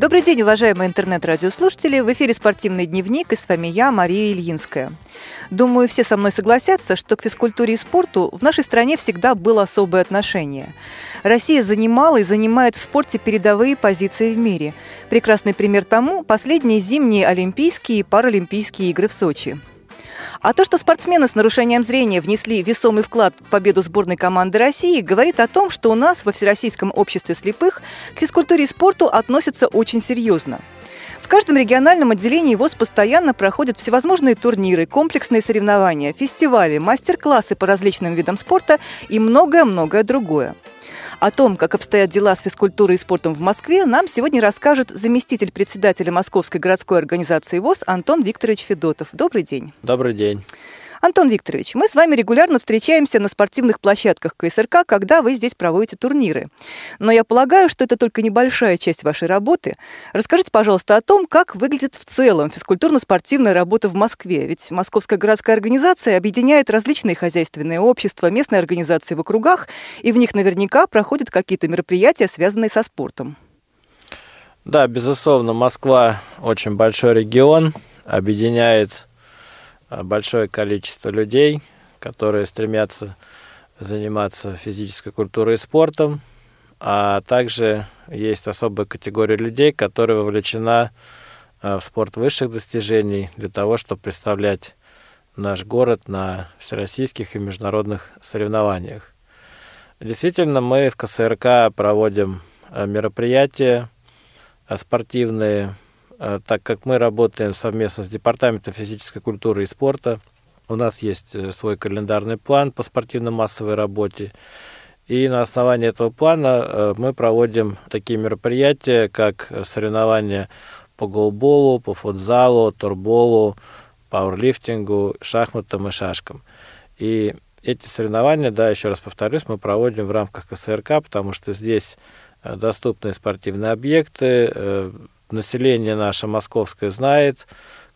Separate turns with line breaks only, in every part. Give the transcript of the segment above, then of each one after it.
Добрый день, уважаемые интернет-радиослушатели. В эфире «Спортивный дневник» и с вами я, Мария Ильинская. Думаю, все со мной согласятся, что к физкультуре и спорту в нашей стране всегда было особое отношение. Россия занимала и занимает в спорте передовые позиции в мире. Прекрасный пример тому – последние зимние Олимпийские и Паралимпийские игры в Сочи. А то, что спортсмены с нарушением зрения внесли весомый вклад в победу сборной команды России, говорит о том, что у нас во Всероссийском обществе слепых к физкультуре и спорту относятся очень серьезно. В каждом региональном отделении ВОЗ постоянно проходят всевозможные турниры, комплексные соревнования, фестивали, мастер-классы по различным видам спорта и многое-многое другое. О том, как обстоят дела с физкультурой и спортом в Москве, нам сегодня расскажет заместитель председателя Московской городской организации ВОЗ Антон Викторович Федотов. Добрый день.
Добрый день.
Антон Викторович, мы с вами регулярно встречаемся на спортивных площадках КСРК, когда вы здесь проводите турниры. Но я полагаю, что это только небольшая часть вашей работы. Расскажите, пожалуйста, о том, как выглядит в целом физкультурно-спортивная работа в Москве. Ведь Московская городская организация объединяет различные хозяйственные общества, местные организации в округах, и в них наверняка проходят какие-то мероприятия, связанные со спортом.
Да, безусловно, Москва очень большой регион, объединяет большое количество людей, которые стремятся заниматься физической культурой и спортом, а также есть особая категория людей, которая вовлечена э, в спорт высших достижений для того, чтобы представлять наш город на всероссийских и международных соревнованиях. Действительно, мы в КСРК проводим э, мероприятия спортивные, Э, так как мы работаем совместно с Департаментом физической культуры и спорта. У нас есть э, свой календарный план по спортивно-массовой работе. И на основании этого плана э, мы проводим такие мероприятия, как соревнования по голболу, по футзалу, турболу, пауэрлифтингу, шахматам и шашкам. И эти соревнования, да, еще раз повторюсь, мы проводим в рамках КСРК, потому что здесь доступны спортивные объекты, население наше московское знает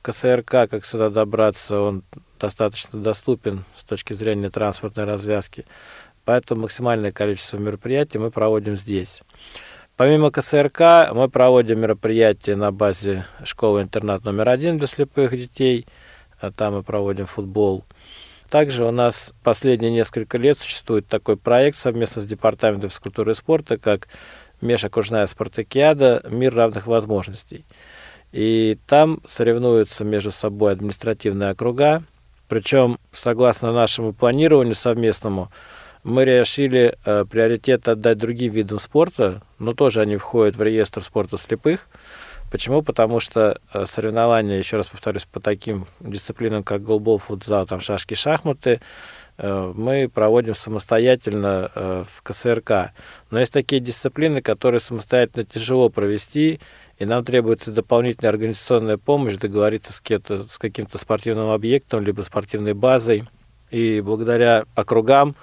КСРК, как сюда добраться, он достаточно доступен с точки зрения транспортной развязки. Поэтому максимальное количество мероприятий мы проводим здесь. Помимо КСРК мы проводим мероприятия на базе школы-интернат номер один для слепых детей. А там мы проводим футбол. Также у нас последние несколько лет существует такой проект совместно с Департаментом физкультуры и спорта, как межокружная спартакиада «Мир равных возможностей». И там соревнуются между собой административные округа. Причем, согласно нашему планированию совместному, мы решили э, приоритет отдать другим видам спорта, но тоже они входят в реестр спорта слепых. Почему? Потому что э, соревнования, еще раз повторюсь, по таким дисциплинам, как голбол, футзал, там шашки, шахматы, мы проводим самостоятельно э, в КСРК. Но есть такие дисциплины, которые самостоятельно тяжело провести, и нам требуется дополнительная организационная помощь, договориться с, с каким-то спортивным объектом, либо спортивной базой. И благодаря округам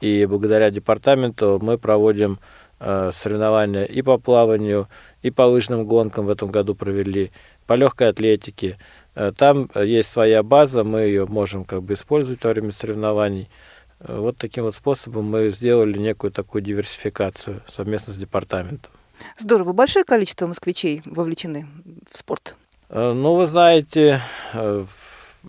и благодаря департаменту мы проводим э, соревнования и по плаванию, и по лыжным гонкам в этом году провели, по легкой атлетике. Э, там э, есть своя база, мы ее можем как бы использовать во время соревнований. Э, вот таким вот способом мы сделали некую такую диверсификацию совместно с департаментом.
Здорово. Большое количество москвичей вовлечены в спорт?
Ну, вы знаете,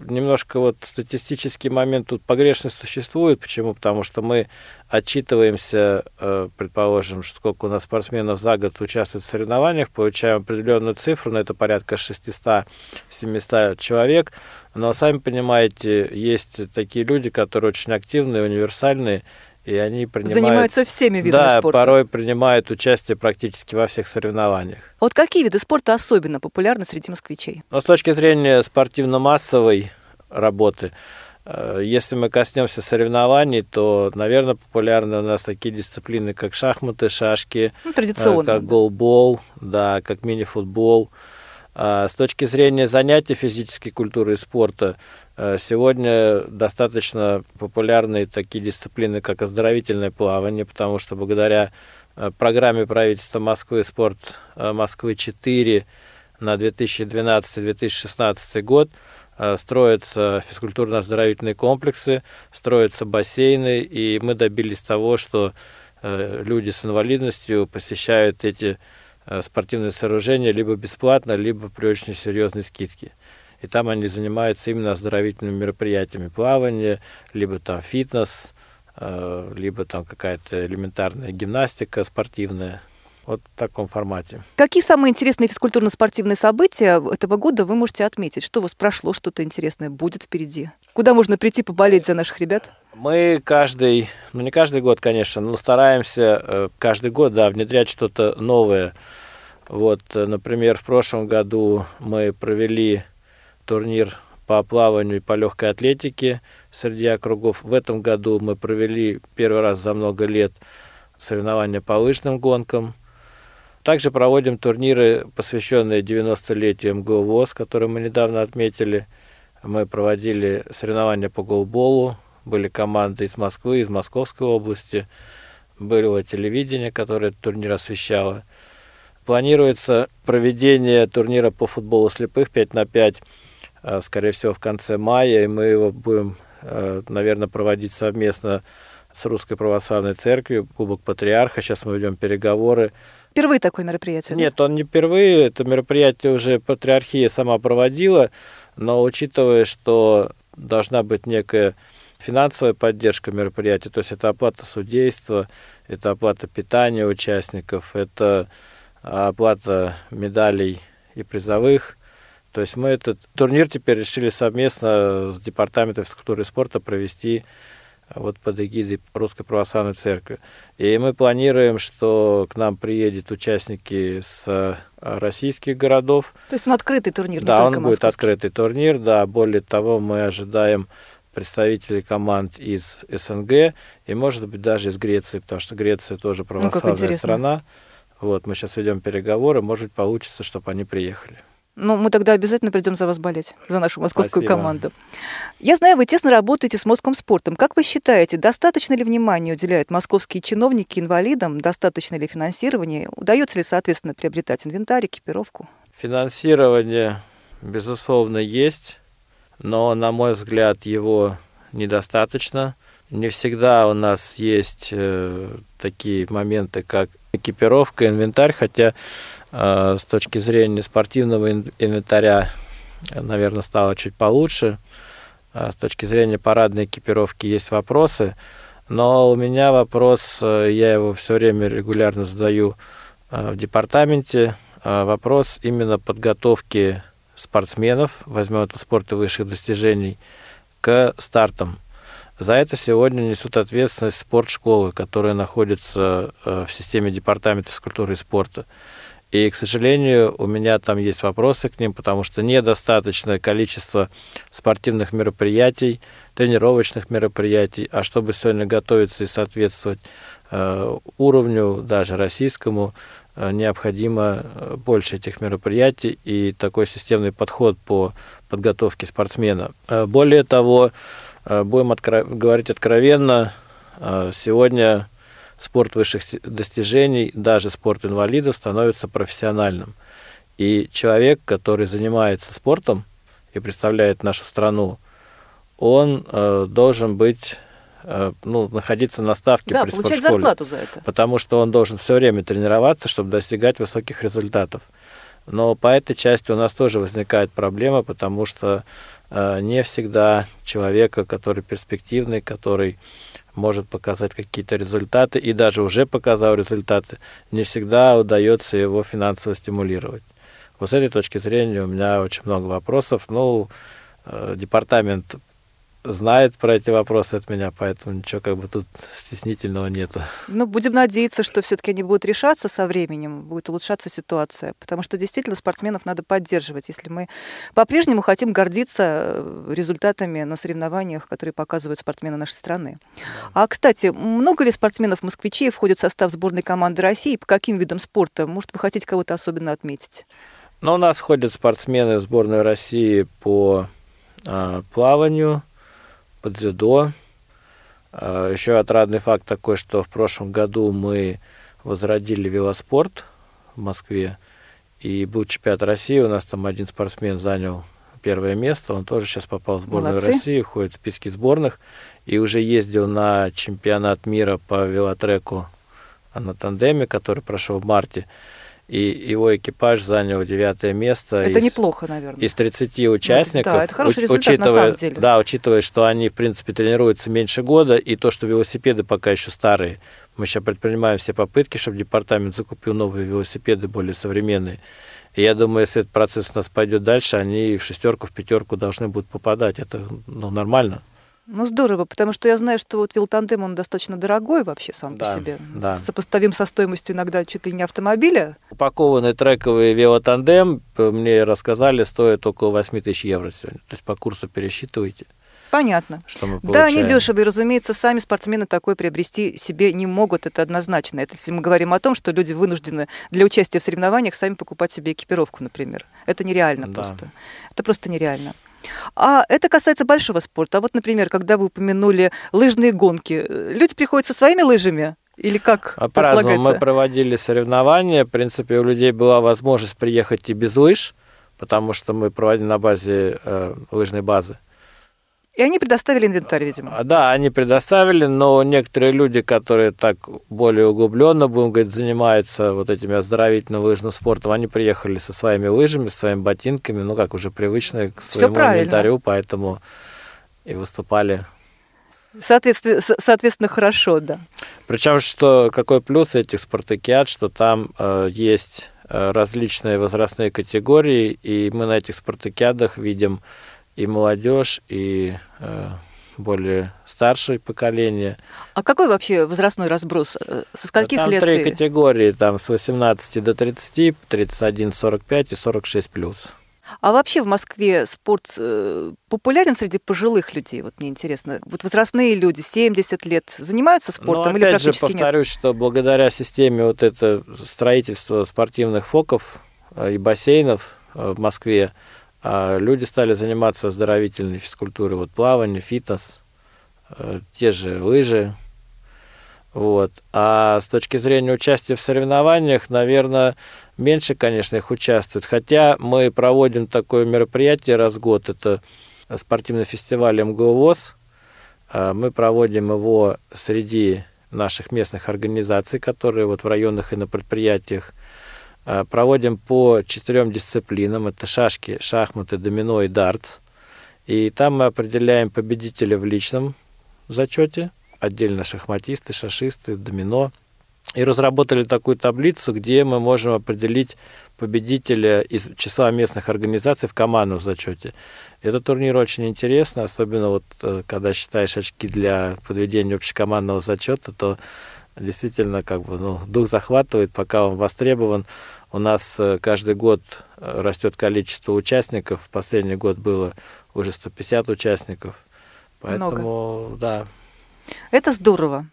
немножко вот статистический момент тут погрешность существует. Почему? Потому что мы отчитываемся, э, предположим, сколько у нас спортсменов за год участвует в соревнованиях, получаем определенную цифру, но это порядка 600-700 человек. Но сами понимаете, есть такие люди, которые очень активные, универсальные, и они принимают...
Занимаются всеми видами
да,
спорта.
Да, порой принимают участие практически во всех соревнованиях.
Вот какие виды спорта особенно популярны среди москвичей?
Ну, с точки зрения спортивно-массовой работы, э, если мы коснемся соревнований, то, наверное, популярны у нас такие дисциплины, как шахматы, шашки,
ну, традиционно,
э, как голбол, да, как мини-футбол. А с точки зрения занятий физической культуры и спорта, Э, сегодня достаточно популярны такие дисциплины, как оздоровительное плавание, потому что благодаря э, программе правительства Москвы «Спорт э, Москвы-4» на 2012-2016 год строятся физкультурно-оздоровительные комплексы, строятся бассейны, и мы добились того, что люди с инвалидностью посещают эти э, спортивные сооружения либо бесплатно, либо при очень серьезной скидке. И там они занимаются именно оздоровительными мероприятиями, плавание, либо там фитнес, э, либо там какая-то элементарная гимнастика спортивная. Вот в таком формате.
Какие самые интересные физкультурно-спортивные события этого года вы можете отметить? Что у вас прошло, что-то интересное будет впереди? Куда можно прийти поболеть за наших ребят?
Мы каждый, ну не каждый год, конечно, но стараемся э, каждый год, да, внедрять что-то новое. Вот, э, например, в прошлом году мы провели турнир по плаванию и по легкой атлетике среди округов. В этом году мы провели первый раз за много лет соревнования по лыжным гонкам. Также проводим турниры, посвященные 90-летию МГУ ВОЗ, которые мы недавно отметили. Мы проводили соревнования по голболу, были команды из Москвы, из Московской области, было телевидение, которое этот турнир освещало. Планируется проведение турнира по футболу слепых 5 на 5 Э, скорее всего, в конце мая, и мы его будем, э, наверное, проводить совместно с Русской Православной Церковью, Кубок Патриарха. Сейчас мы ведем переговоры.
Впервые такое мероприятие?
Нет, он не впервые. Это мероприятие уже Патриархия сама проводила, но учитывая, что должна быть некая финансовая поддержка мероприятия, то есть это оплата судейства, это оплата питания участников, это оплата медалей и призовых – то есть мы этот турнир теперь решили совместно с Департаментом физкультуры и спорта провести э, вот под эгидой Русской Православной Церкви. И мы планируем, что к нам приедут участники с э, российских городов.
То есть он открытый турнир,
да, не он будет открытый турнир, да. Более того, мы ожидаем представителей команд из СНГ и, может быть, даже из Греции, потому что Греция тоже ну, православная ну, страна. Вот, мы сейчас ведем переговоры, может быть, получится, чтобы они приехали.
Ну, мы тогда обязательно придем за вас болеть, за нашу московскую
Спасибо.
команду. Я знаю, вы тесно работаете с московским спортом. Как вы считаете, достаточно ли внимания уделяют московские чиновники инвалидам? Достаточно ли финансирования? Удается ли, соответственно, приобретать инвентарь, экипировку?
Финансирование, безусловно, есть, но, на мой взгляд, его недостаточно. Не всегда у нас есть э, такие моменты, как экипировка, инвентарь, хотя э, с точки зрения спортивного инвентаря, наверное, стало чуть получше. А с точки зрения парадной экипировки есть вопросы, но у меня вопрос, э, я его все время регулярно задаю в департаменте, вопрос именно подготовки спортсменов, возьмем это спорта высших достижений, к стартам. За это сегодня несут ответственность спортшколы, которые находятся в системе департамента физкультуры и спорта. И, к сожалению, у меня там есть вопросы к ним, потому что недостаточное количество спортивных мероприятий, тренировочных мероприятий. А чтобы сегодня готовиться и соответствовать э, уровню, даже российскому, э, необходимо э, больше этих мероприятий и такой системный подход по подготовке спортсмена. Э, более того, э, будем откро- говорить откровенно, э, сегодня спорт высших достижений, даже спорт инвалидов становится профессиональным. И человек, который занимается спортом и представляет нашу страну, он э, должен быть э, ну, находиться на ставке
да,
при
получать
спортшколе.
зарплату за это.
Потому что он должен все время тренироваться, чтобы достигать высоких результатов. Но по этой части у нас тоже возникает проблема, потому что э, не всегда человека, который перспективный, который может показать какие-то результаты и даже уже показал результаты, не всегда удается его финансово стимулировать. Вот с этой точки зрения у меня очень много вопросов. Ну, э, департамент знает про эти вопросы от меня, поэтому ничего как бы тут стеснительного нету.
Ну, будем надеяться, что все-таки они будут решаться со временем, будет улучшаться ситуация, потому что действительно спортсменов надо поддерживать, если мы по-прежнему хотим гордиться э, результатами на соревнованиях, которые показывают спортсмены нашей страны. Да. А, кстати, много ли спортсменов-москвичей входят в состав сборной команды России? По каким видам спорта? Может, вы хотите кого-то особенно отметить?
Ну, у нас ходят спортсмены в сборную России по э, плаванию, под дзюдо. А, Еще отрадный факт такой, что в прошлом году мы возродили велоспорт в Москве. И был чемпионат России, у нас там один спортсмен занял первое место, он тоже сейчас попал в сборную Молодцы. России, ходит в списке сборных, и уже ездил на чемпионат мира по велотреку на тандеме, который прошел в марте. И его экипаж занял девятое место.
Это
из,
неплохо, наверное.
Из 30 участников.
Да, это хороший результат
учитывая,
на самом деле.
Да, учитывая, что они, в принципе, тренируются меньше года, и то, что велосипеды пока еще старые. Мы сейчас предпринимаем все попытки, чтобы департамент закупил новые велосипеды, более современные. И я думаю, если этот процесс у нас пойдет дальше, они в шестерку, в пятерку должны будут попадать. Это ну, нормально.
Ну, здорово, потому что я знаю, что вот велотандем, он достаточно дорогой вообще сам
Да,
по себе.
да.
Сопоставим со стоимостью иногда чуть ли не автомобиля.
Упакованный трековый велотандем, э, мне рассказали, стоит около 8 тысяч евро сегодня. То есть по курсу пересчитывайте,
Понятно.
что мы
Да,
получаем.
они дешевые, разумеется, сами спортсмены такое приобрести себе не могут, это однозначно. Это если мы говорим о том, что люди вынуждены для участия в соревнованиях сами покупать себе экипировку, например. Это нереально
Да.
просто. Это просто нереально. А это касается большого спорта. А вот, например, когда вы упомянули лыжные гонки, люди приходят со своими лыжами? Или как
А по-разному. Мы проводили соревнования. В принципе, у людей была возможность приехать и без лыж, потому что мы проводили на базе э, лыжной базы.
И они предоставили инвентарь, видимо.
А, Да, они предоставили, но некоторые люди, которые так более углубленно, будем говорить, занимаются вот этим оздоровительным лыжным спортом, они приехали со своими лыжами, со своими ботинками, ну как уже привычные к своему инвентарю, поэтому и выступали.
Соответственно, соответственно, хорошо, да.
Причем, что какой плюс этих спартакиад, что там э, есть э, различные возрастные категории, и мы на этих спартакиадах видим и молодежь, и э, более старшее поколение.
А какой вообще возрастной разброс? Э, Со скольких
там
лет?
три
и-
категории, там с 18 до 30, 31, 45 и 46 плюс.
А вообще в Москве спорт э, популярен среди пожилых людей? Вот мне интересно. Вот возрастные люди, 70 лет, занимаются спортом
Но
или
опять же
практически нет?
повторюсь, что благодаря системе вот это строительства спортивных фоков и бассейнов в Москве, люди стали заниматься оздоровительной физкультурой, вот плавание, фитнес, э, те же лыжи. Вот. А с точки зрения участия в соревнованиях, наверное, меньше, конечно, их участвует. Хотя мы проводим такое мероприятие раз в год, это спортивный фестиваль МГУ. А, Мы проводим его среди наших местных организаций, которые вот в районах и на предприятиях а, проводим по четырем дисциплинам. Это шашки, шахматы, домино и дартс. И там мы определяем победителя в личном зачете, отдельно шахматисты, шашисты, домино. И разработали такую таблицу, где мы можем определить победителя из числа местных организаций в командном зачете. Этот турнир очень интересный, особенно вот э, когда считаешь очки для подведения общекомандного зачета, то действительно как бы ну, дух захватывает, пока он востребован. У нас э, каждый год э, растет количество участников. Последний год было уже 150 участников. Поэтому, да,
Это здорово.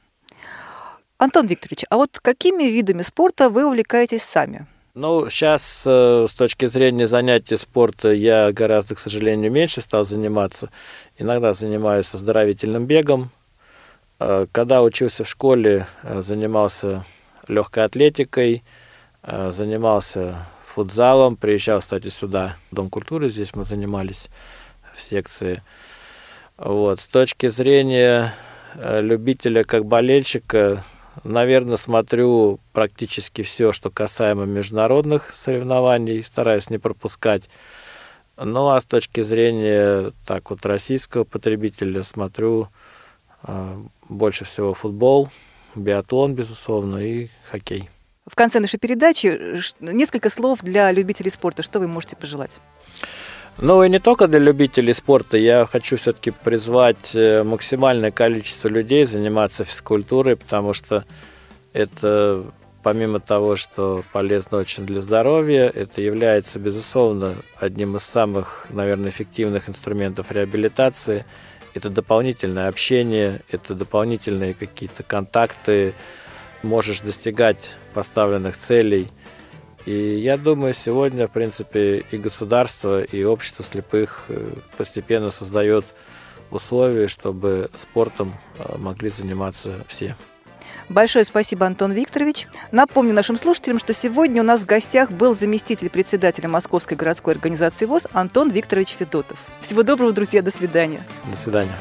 Антон Викторович, а вот какими видами спорта вы увлекаетесь сами?
Ну, сейчас э, с точки зрения занятий спорта я гораздо, к сожалению, меньше стал заниматься. Иногда занимаюсь оздоровительным бегом. Э, Когда учился в школе, э, занимался легкой атлетикой, э, занимался футзалом, приезжал, кстати, сюда, в Дом культуры, здесь мы занимались в секции. Вот. С точки зрения любителя как болельщика, наверное, смотрю практически все, что касаемо международных соревнований, стараюсь не пропускать. Ну а с точки зрения так вот российского потребителя смотрю больше всего футбол, биатлон, безусловно, и хоккей.
В конце нашей передачи ш- несколько слов для любителей спорта. Что вы можете пожелать?
Ну и не только для любителей спорта. Я хочу все-таки призвать э, максимальное количество людей заниматься физкультурой, потому что это, помимо того, что полезно очень для здоровья, это является, безусловно, одним из самых, наверное, эффективных инструментов реабилитации. Это дополнительное общение, это дополнительные какие-то контакты, можешь достигать поставленных целей – и я думаю, сегодня, в принципе, и государство, и общество слепых э, постепенно создает условия, чтобы спортом э, могли заниматься все.
Большое спасибо, Антон Викторович. Напомню нашим слушателям, что сегодня у нас в гостях был заместитель председателя Московской городской организации ВОЗ Антон Викторович Федотов. Всего доброго, друзья, до свидания.
До свидания.